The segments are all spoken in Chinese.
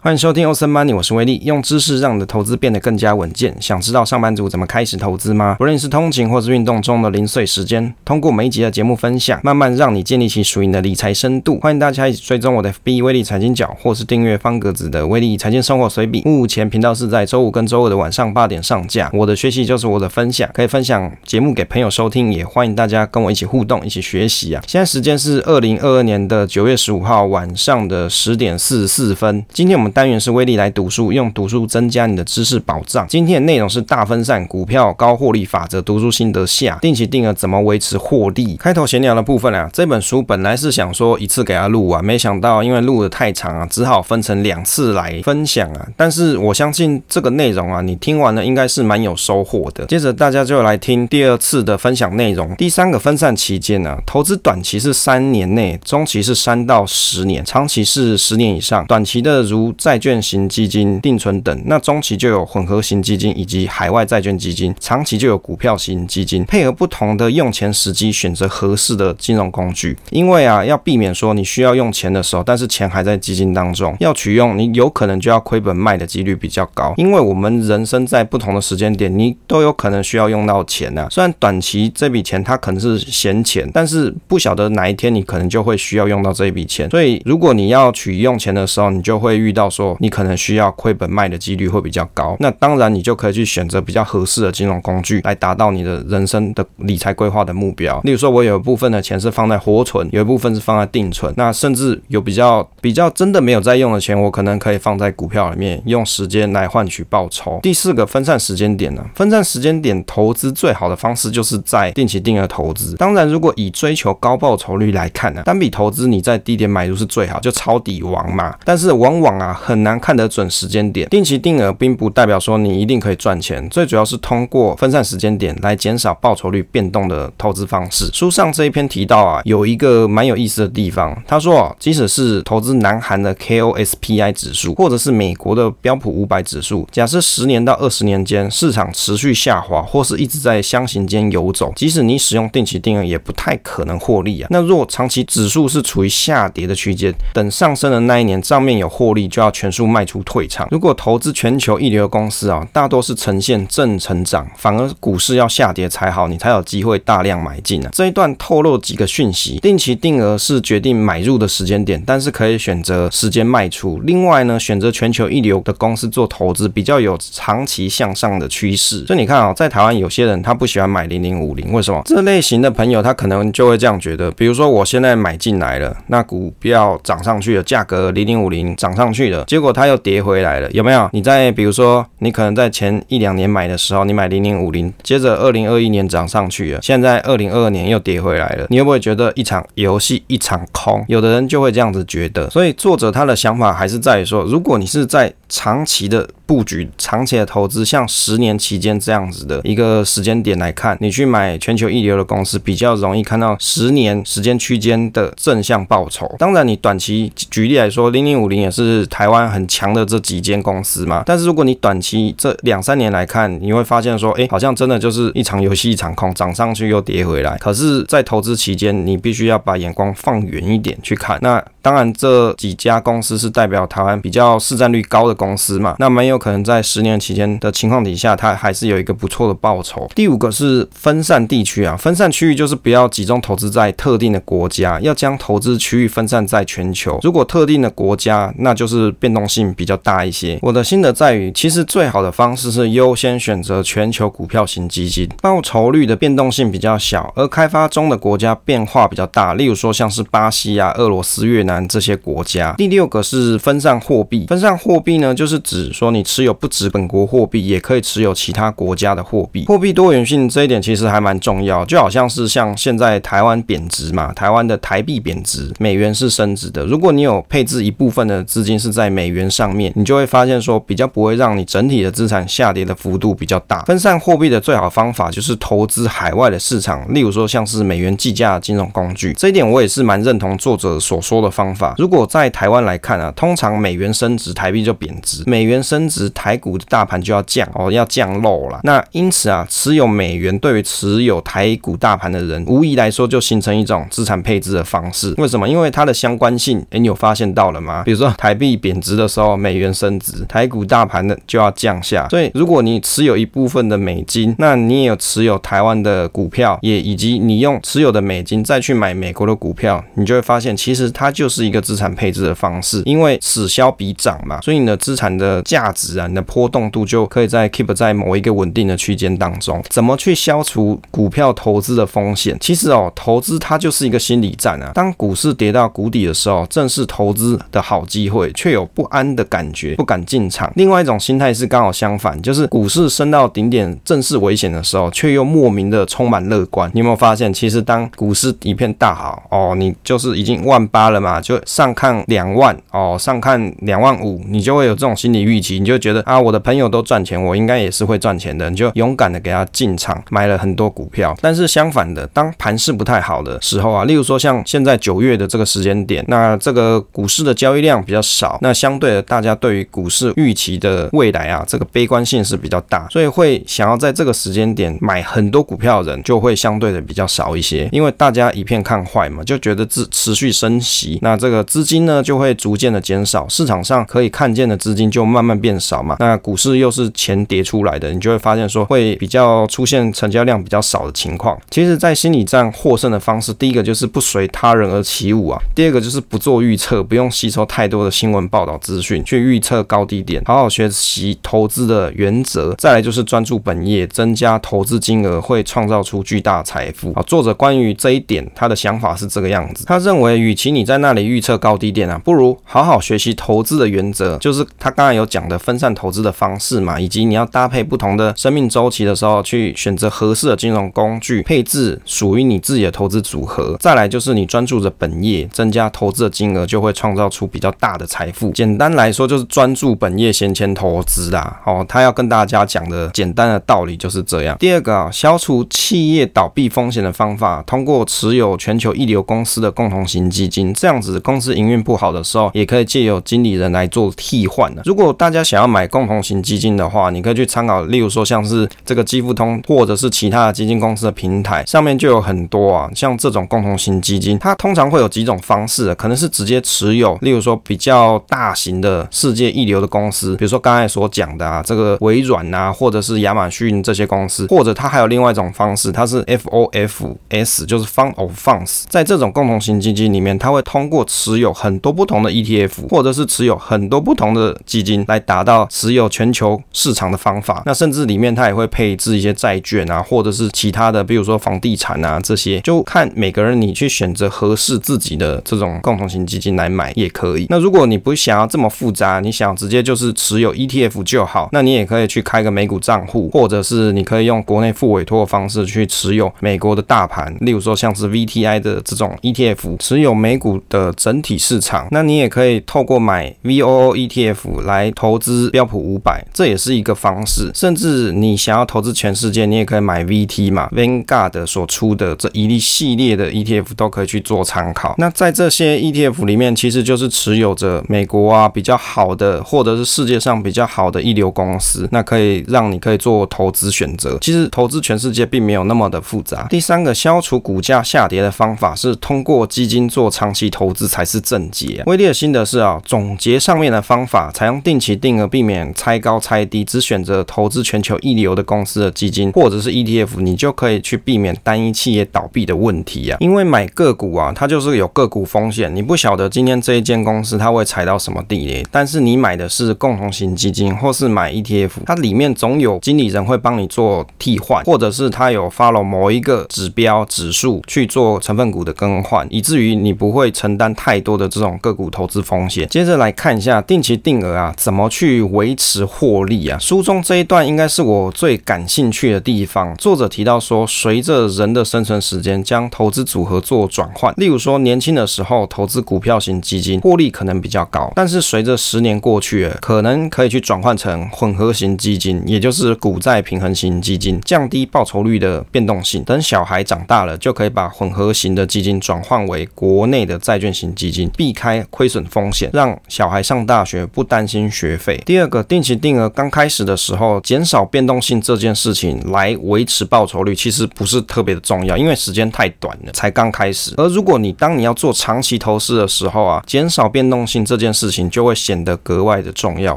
欢迎收听欧森 Money，我是威利，用知识让你的投资变得更加稳健。想知道上班族怎么开始投资吗？不论是通勤或是运动中的零碎时间，通过每一集的节目分享，慢慢让你建立起属于你的理财深度。欢迎大家一起追踪我的 FB 威利财经角，或是订阅方格子的威利财经生活随笔。目前频道是在周五跟周二的晚上八点上架。我的学习就是我的分享，可以分享节目给朋友收听，也欢迎大家跟我一起互动，一起学习啊。现在时间是二零二二年的九月十五号晚上的十点四十四分。今天我们单元是威力来。读书，用读书增加你的知识保障。今天的内容是大分散股票高获利法则读书心得下，定期定额怎么维持获利？开头闲聊的部分啊，这本书本来是想说一次给他录完，没想到因为录得太长啊，只好分成两次来分享啊。但是我相信这个内容啊，你听完了应该是蛮有收获的。接着大家就来听第二次的分享内容。第三个分散期间呢，投资短期是三年内，中期是三到十年，长期是十年以上。短期的如债券型。基金、定存等，那中期就有混合型基金以及海外债券基金，长期就有股票型基金，配合不同的用钱时机，选择合适的金融工具。因为啊，要避免说你需要用钱的时候，但是钱还在基金当中，要取用，你有可能就要亏本卖的几率比较高。因为我们人生在不同的时间点，你都有可能需要用到钱啊。虽然短期这笔钱它可能是闲钱，但是不晓得哪一天你可能就会需要用到这笔钱。所以如果你要取用钱的时候，你就会遇到说你可能需要亏本卖的几率会比较高，那当然你就可以去选择比较合适的金融工具来达到你的人生的理财规划的目标。例如说，我有一部分的钱是放在活存，有一部分是放在定存，那甚至有比较比较真的没有在用的钱，我可能可以放在股票里面，用时间来换取报酬。第四个分散时间点呢，分散时间点投资最好的方式就是在定期定额投资。当然，如果以追求高报酬率来看呢，单笔投资你在低点买入是最好，就抄底王嘛。但是往往啊很难看得准。时间点，定期定额并不代表说你一定可以赚钱，最主要是通过分散时间点来减少报酬率变动的投资方式。书上这一篇提到啊，有一个蛮有意思的地方，他说啊，即使是投资南韩的 KOSPI 指数，或者是美国的标普五百指数，假设十年到二十年间市场持续下滑，或是一直在箱型间游走，即使你使用定期定额，也不太可能获利啊。那若长期指数是处于下跌的区间，等上升的那一年账面有获利，就要全数卖出。退场。如果投资全球一流的公司啊，大多是呈现正成长，反而股市要下跌才好，你才有机会大量买进啊。这一段透露几个讯息：定期定额是决定买入的时间点，但是可以选择时间卖出。另外呢，选择全球一流的公司做投资，比较有长期向上的趋势。所以你看啊，在台湾有些人他不喜欢买零零五零，为什么？这类型的朋友他可能就会这样觉得，比如说我现在买进来了，那股票涨上去了，价格零零五零涨上去了，结果它又跌。回来了有没有？你在比如说，你可能在前一两年买的时候，你买零零五零，接着二零二一年涨上去了，现在二零二二年又跌回来了，你会不会觉得一场游戏一场空？有的人就会这样子觉得。所以作者他的想法还是在于说，如果你是在长期的布局、长期的投资，像十年期间这样子的一个时间点来看，你去买全球一流的公司，比较容易看到十年时间区间的正向报酬。当然，你短期举例来说，零零五零也是台湾很强的这几间公司嘛。但是如果你短期这两三年来看，你会发现说，哎，好像真的就是一场游戏一场空，涨上去又跌回来。可是，在投资期间，你必须要把眼光放远一点去看。那当然，这几家公司是代表台湾比较市占率高的公司嘛，那蛮有可能在十年期间的情况底下，它还是有一个不错的报酬。第五个是分散地区啊，分散区域就是不要集中投资在特定的国家，要将投资区域分散在全球。如果特定的国家，那就是变动性比较大一些。我的心得在于，其实最好的方式是优先选择全球股票型基金，报酬率的变动性比较小，而开发中的国家变化比较大，例如说像是巴西啊、俄罗斯、越南。这些国家。第六个是分散货币，分散货币呢，就是指说你持有不止本国货币，也可以持有其他国家的货币。货币多元性这一点其实还蛮重要，就好像是像现在台湾贬值嘛，台湾的台币贬值，美元是升值的。如果你有配置一部分的资金是在美元上面，你就会发现说比较不会让你整体的资产下跌的幅度比较大。分散货币的最好方法就是投资海外的市场，例如说像是美元计价的金融工具。这一点我也是蛮认同作者所说的。方法，如果在台湾来看啊，通常美元升值，台币就贬值，美元升值，台股的大盘就要降哦，要降漏了。那因此啊，持有美元对于持有台股大盘的人，无疑来说就形成一种资产配置的方式。为什么？因为它的相关性，诶，你有发现到了吗？比如说台币贬值的时候，美元升值，台股大盘的就要降下。所以如果你持有一部分的美金，那你也有持有台湾的股票，也以及你用持有的美金再去买美国的股票，你就会发现，其实它就是一个资产配置的方式。因为此消彼长嘛，所以你的资产的价值啊，你的波动度就可以在 keep 在某一个稳定的区间当中。怎么去消除股票投资的风险？其实哦，投资它就是一个心理战啊。当股市跌到谷底的时候，正是投资的好机会，却有不安的感觉，不敢进场。另外一种心态是刚好相反，就是股市升到顶点，正是危险的时候，却又莫名的充满乐观。你有没有发现，其实当股市一片大好哦，你就是已经万八了嘛，就上看两万哦，上看两万五，你就会有这种心理预期，你就觉得啊，我的朋友都赚钱，我应该也是会赚钱的，你就勇敢的给他进场买了很多股票。但是相反的，当盘势不太好的时候啊，例如说像现在九月的这个时间点，那这个股市的交易量比较少，那相对的，大家对于股市预期的未来啊，这个悲观性是比较大，所以会想要在这个时间点买很多股票的人就会相对的比较少一些，因为大家一片看坏嘛，就觉得持持续升息，那这个资金呢就会逐渐的减少，市场上可以看见的资资金就慢慢变少嘛，那股市又是钱叠出来的，你就会发现说会比较出现成交量比较少的情况。其实，在心理战获胜的方式，第一个就是不随他人而起舞啊，第二个就是不做预测，不用吸收太多的新闻报道资讯去预测高低点，好好学习投资的原则。再来就是专注本业，增加投资金额，会创造出巨大财富。啊，作者关于这一点，他的想法是这个样子。他认为，与其你在那里预测高低点啊，不如好好学习投资的原则，就是他刚才有讲的分散投资的方式嘛，以及你要搭配不同的生命周期的时候，去选择合适的金融工具，配置属于你自己的投资组合。再来就是你专注着本业，增加投资的金额，就会创造出比较大的财富。简单来说，就是专注本业，闲钱投资啦。哦，他要跟大家讲的简单的道理就是这样。第二个啊，消除企业倒闭风险的方法，通过持有全球一流公司的共同型基金，这样子公司营运不好的时候，也可以借由经理人来做替换的。如果大家想要买共同型基金的话，你可以去参考，例如说像是这个基富通，或者是其他的基金公司的平台，上面就有很多啊，像这种共同型基金，它通常会有几种方式，可能是直接持有，例如说比较大型的世界一流的公司，比如说刚才所讲的啊，这个微软啊，或者是亚马逊这些公司，或者它还有另外一种方式，它是 FOFS，就是 Fund of Funds，在这种共同型基金里面，它会通过持有很多不同的 ETF，或者是持有很多不同的基金来达到持有全球市场的方法。那甚至里面它也会配置一些债券啊，或者是其他的，比如说房地产啊这些，就看每个人你去选择合适自己的这种共同型基金来买也可以。那如果你不想要这么复杂，你想直接就是持有 ETF 就好，那你也可以去开个美股账户，或者是你可以用国内复委托的方式去持有美国的大盘，例如说像是 VTI 的这种 ETF，持有美股的整体市场。那你也可以透过买 VOO ETF 来投资标普五百，这也是一个方式。甚至你想要投资全世界，你也可以买 VT 嘛，Vanguard 所出的这一系列的 ETF 都可以去做参考。那在这些 ETF 里面，其实就是持有着美国啊比较好的，或者是世界上比较好的一流公司，那可以让你可以做投资选择。其实投资全世界并没有那么的复杂。第三个消除股价下跌的方法是通过基金做长期投资才是正解。威利的心得是啊，总结上面的方法采用定期定额，避免拆高拆低，只选择投资全球一流的公司的基金或者是 ETF，你就可以去避免单一企业倒闭的问题啊。因为买个股啊，它就是有个股风险，你不晓得今天这一间公司它会踩到什么地雷。但是你买的是共同型基金或是买 ETF，它里面总有经理人会帮你做替换，或者是它有 follow 某一个指标指数去做成分股的更换，以至于你不会承担太多的这种个股投资风险。接着来看一下定期定额啊，怎么去维持获利啊？书中这一段应该是我最感兴趣的地方。作者提到说，随着人的生存时间，将投资组合做转换。例如说，年轻的时候投资股票型基金，获利可能比较高，但是随着十年过去，可能可以去转换成混合型基金，也就是股债平衡型基金，降低报酬率的变动性。等小孩长大了，就可以把混合型的基金转换为国内的债券型基金，避开亏损风险，让小孩上大学不担心学费。第二个，定期定额刚开始的时候，减少变动性这件事情来维持报酬率，其实不是特别的重要，因为时间太短了，才刚开始。而如果你当你要做长期投资的时候啊，减少变动性这件事情就会显得格外的重要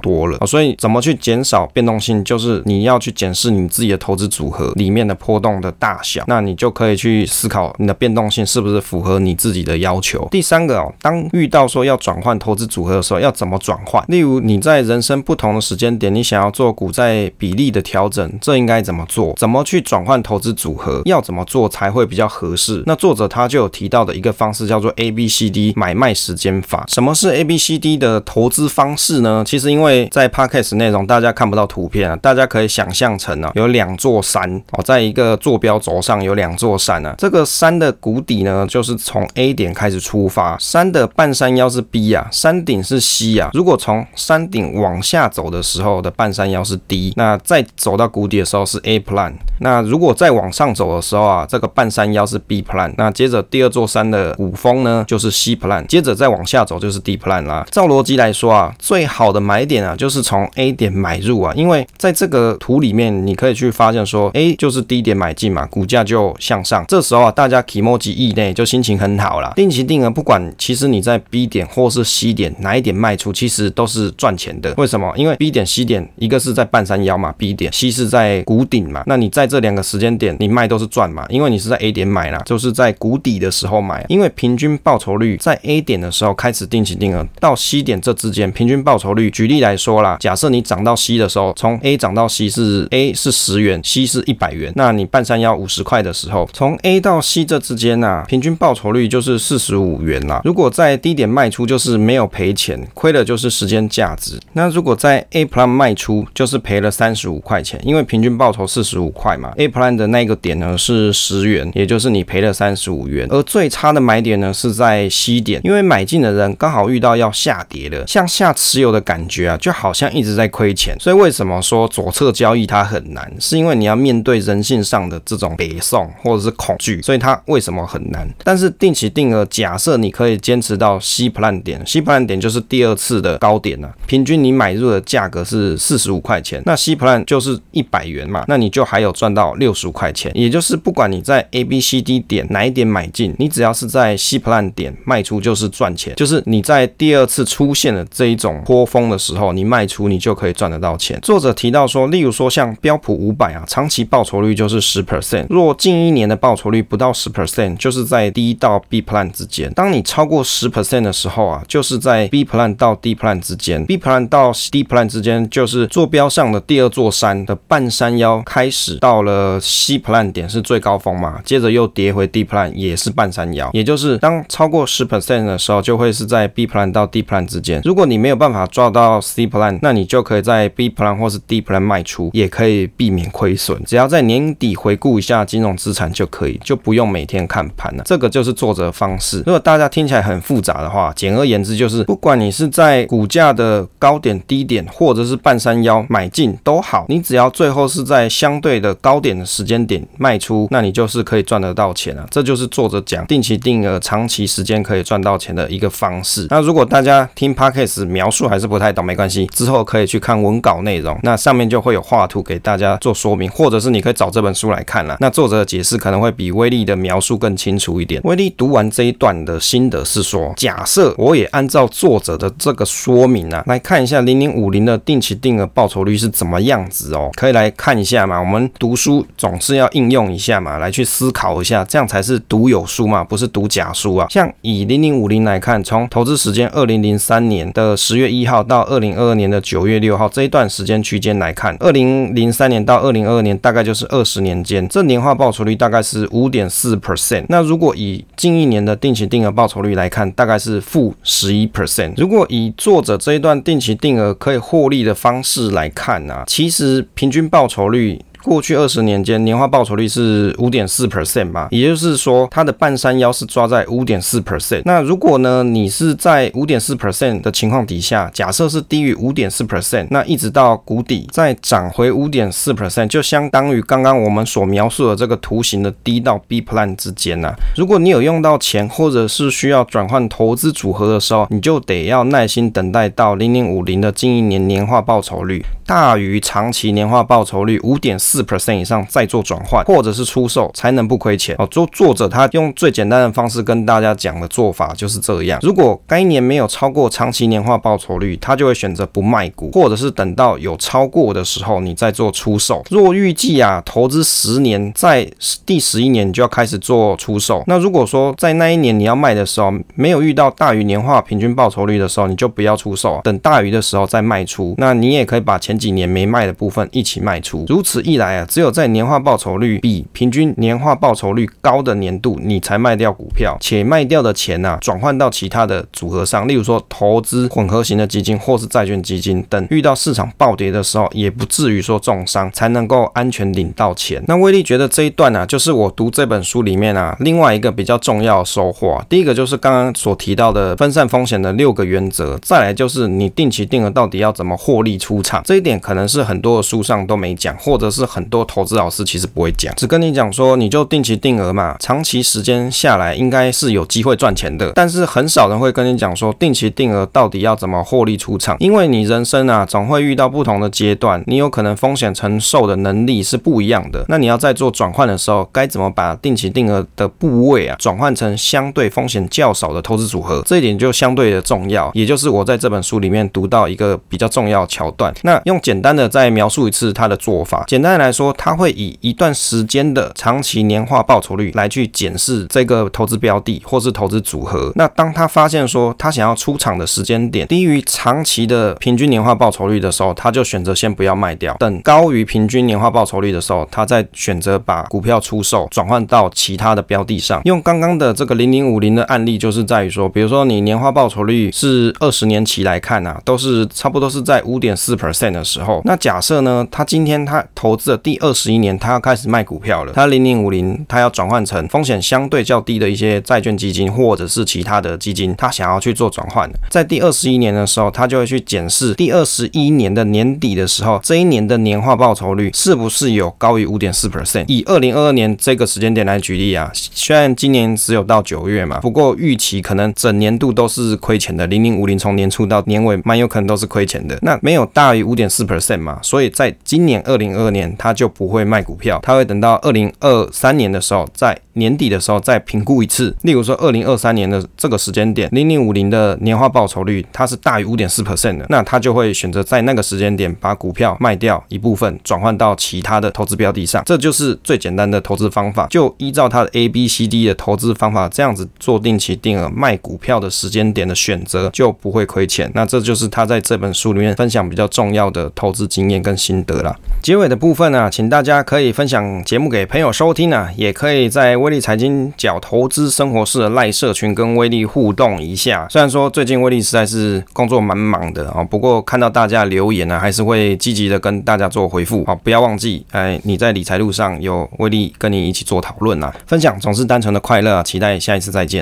多了。所以怎么去减少变动性，就是你要去检视你自己的投资组合里面的波动的大小，那你就可以去思考你的变动性是不是符合你自己的要求。第三个哦，当遇到说要转换投资组合的时候，要怎么转换？例如你在人生不同的时间点，你想要做股债比例的调整，这应该怎么做？怎么去转换投资组合？要怎么做才会比较合适？那作者他就有提到的一个方式叫做 A B C D 买卖时间法。什么是 A B C D 的投资方式呢？其实因为在 Podcast 内容大家看不到图片啊，大家可以想象成啊，有两座山哦，在一个坐标轴上有两座山啊，这个山的谷底呢，就是从 A 点开始出发，山的半山腰是 B 啊，山顶是 C 啊。如果从山顶往下走的时候的半山腰是 D，那再走到谷底的时候是 A plan。那如果再往上走的时候啊，这个半山腰是 B plan。那接着第二座山的谷峰呢，就是 C plan。接着再往下走就是 D plan 啦。照逻辑来说啊，最好的买点啊，就是从 A 点买入啊，因为在这个图里面你可以去发现说，A 就是低点买进嘛，股价就向上。这时候啊，大家 k i m o j i 内就心情很好啦。定期定额不管其实你在 B 点或是 C 点哪一点卖出，其实都是赚钱的。为什么？因为 B 点、C 点一个是在半山腰嘛，B 点，C 是在谷顶嘛。那你在这两个时间点你卖都是赚嘛，因为你是在 A 点买啦，就是在谷底的时候买。因为平均报酬率在 A 点的时候开始定期定额，到 C 点这之间平均报酬率，举例来说啦，假设你涨到 C 的时候，从 A 涨到 C 是 A 是十元，C 是一百元，那你半山腰五十块的时候，从 A 到 C 这之间啊，平均报酬率就是四十五元啦。如果在低点卖出，就是没有赔钱，亏的就是时间价值。那如果在 A plan 卖出，就是赔了三十五块钱，因为平均报酬四十五块嘛。A plan 的那个点呢是十元，也就是你赔了三十五元。而最差的买点呢是在 C 点，因为买进的人刚好遇到要下跌了，向下持有的感觉啊，就好像一直在亏钱。所以为什么说左侧交易它很难？是因为你要面对人性上的这种北宋或者是恐惧，所以它为什么很难？但是定期定额，假设你可以坚持到 C plan 点，C plan 点就是第二次的高点了啊，平均你买入的价格是四十五块钱，那 C plan 就是一百元嘛，那你就还有赚到六十五块钱，也就是不管你在 A、B、C、D 点哪一点买进，你只要是在 C plan 点卖出就是赚钱，就是你在第二次出现的这一种波峰的时候，你卖出你就可以赚得到钱。作者提到说，例如说像标普五百啊，长期报酬率就是十 percent，若近一年的报酬率不到十 percent，就是在 D 到 B plan 之间。当你超过十 percent 的时候啊，就是在 B plan 到 D plan 之间，B plan 到 D plan 之间就是坐标上的第二座山的半山腰开始到了 C plan 点是最高峰嘛，接着又跌回 D plan 也是半山腰，也就是当超过十 percent 的时候，就会是在 B plan 到 D plan 之间。如果你没有办法抓到 C plan，那你就可以在 B plan 或是 D plan 卖出，也可以避免亏损。只要在年底回顾一下金融资产就可以，就不用每天看盘了。这个就是作者方式。如果大家听起来很复杂的话，简而言之就是，不管你是在股价它的高点、低点，或者是半山腰买进都好，你只要最后是在相对的高点的时间点卖出，那你就是可以赚得到钱了。这就是作者讲定期定额、长期时间可以赚到钱的一个方式。那如果大家听 Podcast 描述还是不太懂，没关系，之后可以去看文稿内容，那上面就会有画图给大家做说明，或者是你可以找这本书来看了。那作者的解释可能会比威力的描述更清楚一点。威力读完这一段的心得是说，假设我也按照作者的这个说明啊，来看一下零零五零的定期定额报酬率是怎么样子哦，可以来看一下嘛。我们读书总是要应用一下嘛，来去思考一下，这样才是读有书嘛，不是读假书啊。像以零零五零来看，从投资时间二零零三年的十月一号到二零二二年的九月六号这一段时间区间来看，二零零三年到二零二二年大概就是二十年间，这年化报酬率大概是五点四 percent。那如果以近一年的定期定额报酬率来看，大概是负十一 percent。如果以作者这一段定期定额可以获利的方式来看、啊，其实平均报酬率。过去二十年间年化报酬率是五点四 percent 吧，也就是说它的半山腰是抓在五点四 percent。那如果呢，你是在五点四 percent 的情况底下，假设是低于五点四 percent，那一直到谷底再涨回五点四 percent，就相当于刚刚我们所描述的这个图形的 D 到 B plan 之间啊。如果你有用到钱，或者是需要转换投资组合的时候，你就得要耐心等待到零零五零的近一年年化报酬率大于长期年化报酬率五点四 percent 以上再做转换，或者是出售，才能不亏钱哦。作作者他用最简单的方式跟大家讲的做法就是这样。如果该年没有超过长期年化报酬率，他就会选择不卖股，或者是等到有超过的时候你再做出售。若预计啊投资十年，在第十一年你就要开始做出售。那如果说在那一年你要卖的时候，没有遇到大于年化平均报酬率的时候，你就不要出售，等大于的时候再卖出。那你也可以把前几年没卖的部分一起卖出。如此一来啊，只有在年化报酬率比平均年化报酬率高的年度，你才卖掉股票，且卖掉的钱啊转换到其他的组合上，例如说投资混合型的基金或是债券基金等。遇到市场暴跌的时候，也不至于说重伤，才能够安全领到钱。那威力觉得这一段啊，就是我读这本书里面啊，另外一个比较重要的收获啊。第一个就是刚刚所提到的分散风险的六个原则，再来就是你定期定额到底要怎么获利出场，这一点可能是很多的书上都没讲，或者是很多投资老师其实不会讲，只跟你讲说你就定期定额嘛，长期时间下来应该是有机会赚钱的，但是很少人会跟你讲说定期定额到底要怎么获利出场，因为你人生啊总会遇到不同的阶段，你有可能风险承受的能力是不一样的，那你要在做转换的时候，该怎么把定期定额的部位啊转换成相对风险较少的投资组合，这一点就相对的重要，也就是我在这本书里面读到一个比较重要桥段。那用简单的再描述一次他的做法，简单来说，他会以一段时间的长期年化报酬率来去检视这个投资标的或是投资组合。那当他发现说他想要出场的时间点低于长期的平均年化报酬率的时候，他就选择先不要卖掉，等高于平均年化报酬率的时候，他再选择把股票出售，转换到其他的标的上。用刚刚的这个零零五零的案例，就是在于说，比如说你年化报酬率是二十年期来看啊，都是差不多是在五点四 percent 的时候。那假设呢，他今天他投资的第二十一年，他要开始卖股票了，他零零五零他要转换成风险相对较低的一些债券基金或者是其他的基金，他想要去做转换。在第二十一年的时候，他就会去检视第二十一年的年底的时候，这一年的年化报酬率是不是有高于五点四 percent。以二零二二年这个时间点来举例啊，虽然今年只有到九月嘛，不过预期可能整年度都是亏钱的。零零五零从年初到年尾，蛮有可能都是亏钱的。那没有大于五点四 percent 嘛，所以在今年二零二二年，他就不会卖股票，他会等到二零二三年的时候在。年底的时候再评估一次，例如说二零二三年的这个时间点，零零五零的年化报酬率它是大于五点四 percent 的，那他就会选择在那个时间点把股票卖掉一部分，转换到其他的投资标的上，这就是最简单的投资方法。就依照他的 A B C D 的投资方法这样子做定期定额卖股票的时间点的选择，就不会亏钱。那这就是他在这本书里面分享比较重要的投资经验跟心得啦。结尾的部分呢、啊，请大家可以分享节目给朋友收听啊，也可以在威力财经角投资生活室的赖社群跟威力互动一下。虽然说最近威力实在是工作蛮忙的啊，不过看到大家留言呢，还是会积极的跟大家做回复。好，不要忘记，哎，你在理财路上有威力跟你一起做讨论啊，分享总是单纯的快乐。啊期待下一次再见。